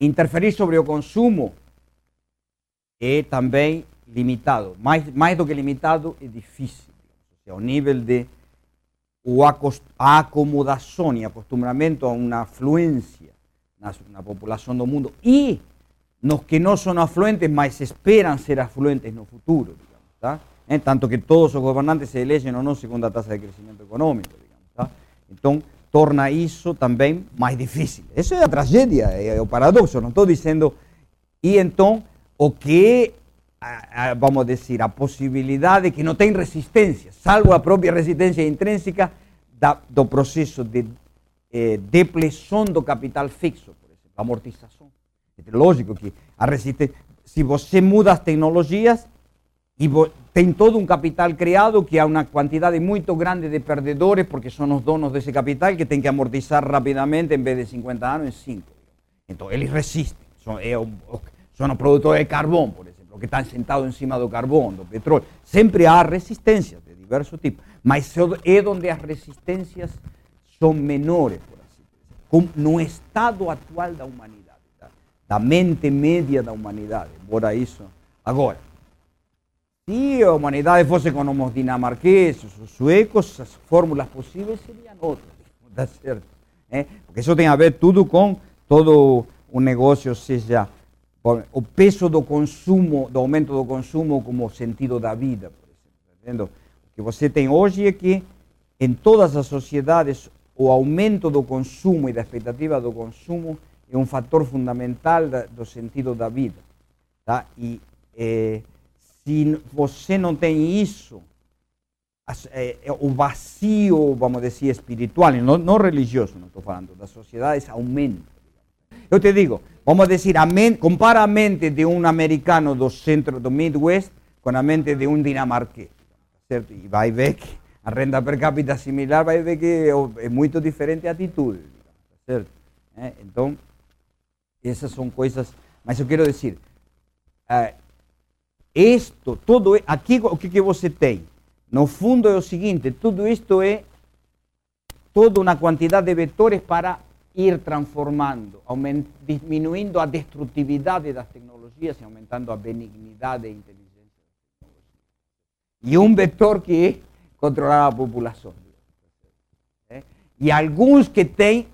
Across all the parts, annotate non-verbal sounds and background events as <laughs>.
interferir sobre o consumo é também limitado. Mais, mais do que limitado, é difícil. O nível de o a acomodação e a uma afluência na, na população do mundo e nos que não são afluentes, mas esperam ser afluentes no futuro, digamos? Eh, tanto que todos os governantes se elegem ou não segundo a taxa de crescimento econômico, digamos, torna isso também mais difícil. Isso é a tragédia, é o paradoxo, não estou dizendo... E então, o que vamos dizer, a possibilidade que não tem resistência, salvo a própria resistência intrínseca do processo de eh, depleção do capital fixo, por exemplo, amortização. É lógico que a resistência, se você muda as tecnologias, e tem todo um capital criado que há uma quantidade muito grande de perdedores, porque são os donos desse capital que tem que amortizar rapidamente, em vez de 50 anos, em 5. Então, eles resistem. São, é, são os produtores de carvão, por exemplo, que estão sentados em cima do carvão, do petróleo. Sempre há resistências de diversos tipos, mas é onde as resistências são menores, por assim dizer, no estado atual da humanidade, da, da mente média da humanidade. Embora isso. Agora, se a humanidade fosse como os dinamarqueses, os suecos, as fórmulas possíveis seriam outras, tá <laughs> certo? É? Porque isso tem a ver tudo com todo o negócio, seja o peso do consumo, do aumento do consumo como sentido da vida, por exemplo. O que você tem hoje é que em todas as sociedades o aumento do consumo e da expectativa do consumo é um fator fundamental do sentido da vida. Tá? E eh, se você não tem isso, é, é, o vazio, vamos dizer, espiritual, não, não religioso, não estou falando, das sociedades aumenta. Eu te digo, vamos dizer, a mente, compara a mente de um americano do centro do Midwest com a mente de um dinamarquês, certo? E vai ver que a renda per capita similar, vai ver que é muito diferente a atitude, certo? É, então, essas são coisas, mas eu quero dizer, isto, tudo aqui o que, que você tem? No fundo é o seguinte, tudo isto é toda uma quantidade de vetores para ir transformando, diminuindo a destrutividade das tecnologias e aumentando a benignidade e inteligência. E um vetor que é controlar a população. É? E alguns que têm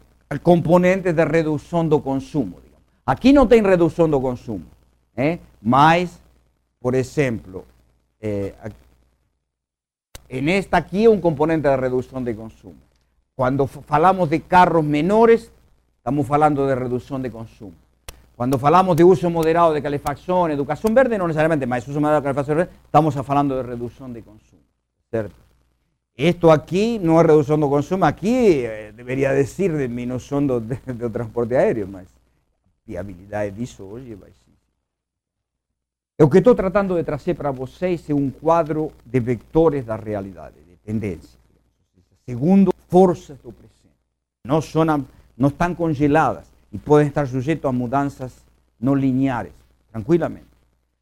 componentes de redução do consumo. Digamos. Aqui não tem redução do consumo, é? mas por exemplo, eh, en esta aquí un componente de reducción de consumo. Cuando falamos de carros menores, estamos hablando de reducción de consumo. Cuando falamos de uso moderado de calefacción, educación verde, no necesariamente, más uso moderado de calefacción verde, estamos hablando de reducción de consumo. Esto aquí no es reducción de consumo, aquí eh, debería decir disminución de, de, de, transporte aéreo, mas viabilidade disso hoje vai o que estou tratando de trazer para vocês é um quadro de vectores da realidade, de tendências. Segundo, forças do presente. Não, são, não estão congeladas e podem estar sujeitos a mudanças não lineares, tranquilamente.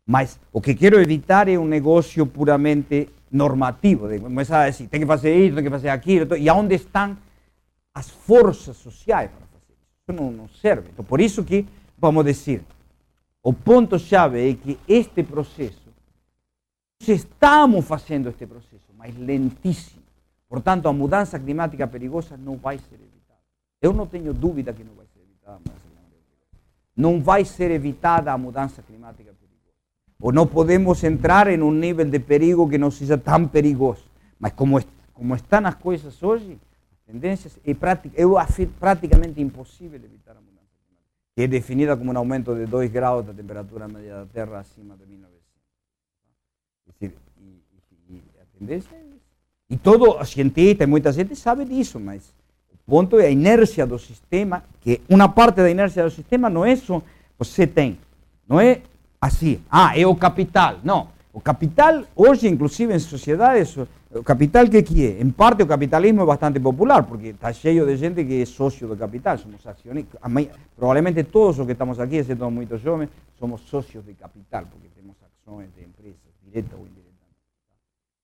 Mas o que quero evitar é um negócio puramente normativo, de começar a dizer, tem que fazer isso, tem que fazer aquilo, e aonde estão as forças sociais para fazer. Isso não, não serve. Então, por isso que, vamos dizer, o ponto-chave é que este processo, estamos fazendo este processo, mas lentíssimo. Portanto, a mudança climática perigosa não vai ser evitada. Eu não tenho dúvida que não vai ser evitada a mudança climática perigosa. Não vai ser evitada a mudança climática perigosa. Ou não podemos entrar em um nível de perigo que não seja tão perigoso. Mas como, como estão as coisas hoje, as tendências, é, é praticamente impossível evitar a mudança que é definida como um aumento de 2 graus da temperatura média da Terra acima de 1900. e, e, tendência é isso. E todo cientista e muita gente sabe disso, mas o ponto é a inércia do sistema, que uma parte da inércia do sistema não é só você tem, não é assim, ah, é o capital. Não, o capital hoje, inclusive em sociedades, capital que que é? Em parte o capitalismo é bastante popular, porque está cheio de gente que é sócio do capital, somos acionistas. Provavelmente todos os que estamos aqui, exceto muitos jovens, somos sócios de capital, porque temos ações de empresas, direta ou indiretamente.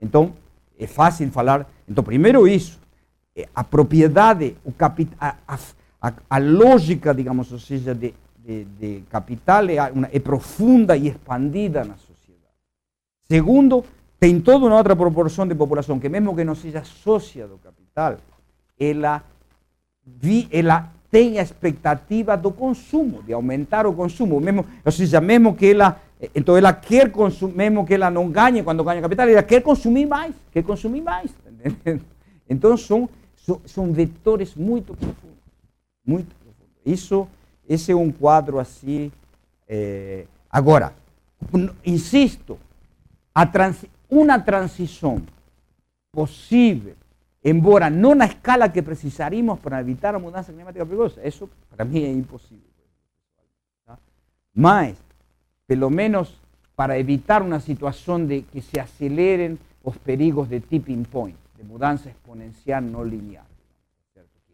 Então, é fácil falar. Então, primeiro isso, a propriedade, o capital, a, a, lógica, digamos, ou de, de, de capital é, uma, é profunda e expandida na sociedade. Segundo, tem toda uma outra proporção de população que mesmo que não seja sócia do capital, ela, vi, ela tem a expectativa do consumo, de aumentar o consumo, mesmo, ou seja, mesmo que ela, então ela quer consumir, mesmo que ela não ganhe quando ganha capital, ela quer consumir mais, quer consumir mais. <laughs> Então são, são, são vetores muito profundos, muito profundos. Isso, esse é um quadro assim. É, agora, insisto, a trans, uma transição possível embora não na escala que precisaríamos para evitar a mudança climática perigosa. Isso, para mim, é impossível. Mas, pelo menos, para evitar uma situação de que se aceleren os perigos de tipping point, de mudança exponencial não linear.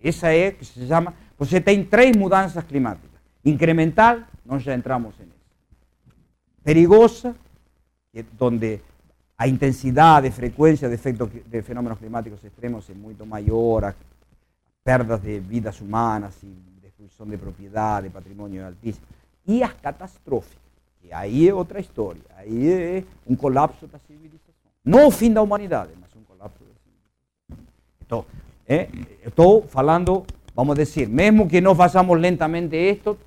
Essa é que se chama. Você tem três mudanças climáticas. Incremental, nós já entramos nisso. Perigosa, onde a intensidade, frequência de efeitos de fenômenos climáticos extremos é muito maior, a perdas de vidas humanas e destruição de propriedade, patrimônio é altíssimo. E as catastróficas, que aí é outra história, aí é um colapso da civilização. Não o fim da humanidade, mas um colapso da civilização. Então, falando, vamos dizer, mesmo que não façamos lentamente isto,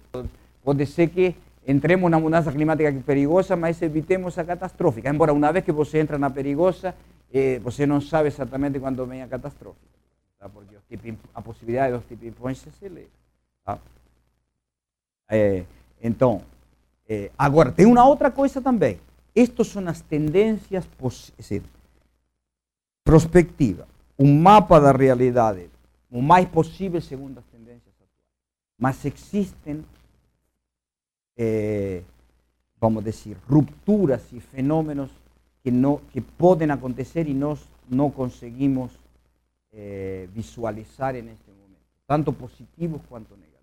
pode ser que entremos na mudança climática perigosa, mas evitemos a catastrófica. Embora uma vez que você entra na perigosa, eh, você não sabe exatamente quando vem a catastrófica, tá? porque a possibilidade dos tipping points se eleva. Tá? É, então, é, agora, tem uma outra coisa também. Estas são as tendências dizer, prospectivas. Um mapa da realidade, o mais possível segundo as tendências atuais. Mas existem eh, vamos dizer, rupturas e fenômenos que, no, que podem acontecer e nós não conseguimos eh, visualizar neste momento, tanto positivos quanto negativos.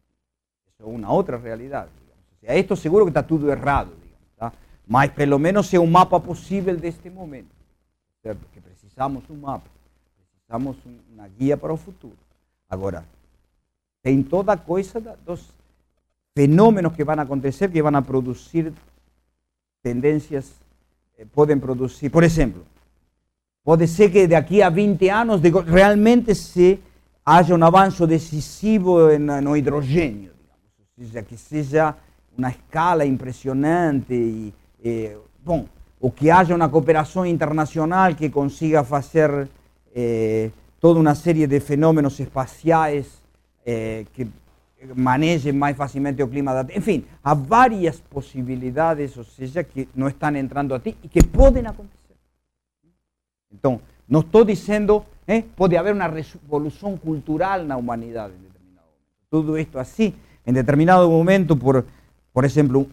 Isso é uma outra realidade. Digamos. O sea, esto seguro que está tudo errado, digamos, tá? mas pelo menos é um mapa possível deste momento. Certo? Que precisamos um mapa, precisamos uma guia para o futuro. Agora, tem toda a coisa dos fenómenos que van a acontecer, que van a producir tendencias, eh, pueden producir, por ejemplo, puede ser que de aquí a 20 años realmente se haya un avance decisivo en, no hidrogênio, digamos, sea, que sea una escala impresionante y, eh, o que haya una cooperación internacional que consiga hacer eh, toda una serie de fenómenos espaciales eh, que manejem mais facilmente o clima da Enfim, há várias possibilidades, ou que não estão entrando a ti e que podem acontecer. Então, não estou dizendo, eh, pode haver uma revolução cultural na humanidade em determinado momento. Tudo isto assim, em determinado momento, por, por exemplo,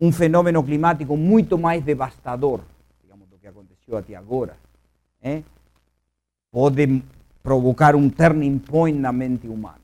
um fenômeno climático muito mais devastador, digamos, do que aconteceu até agora, eh, pode provocar um turning point na mente humana.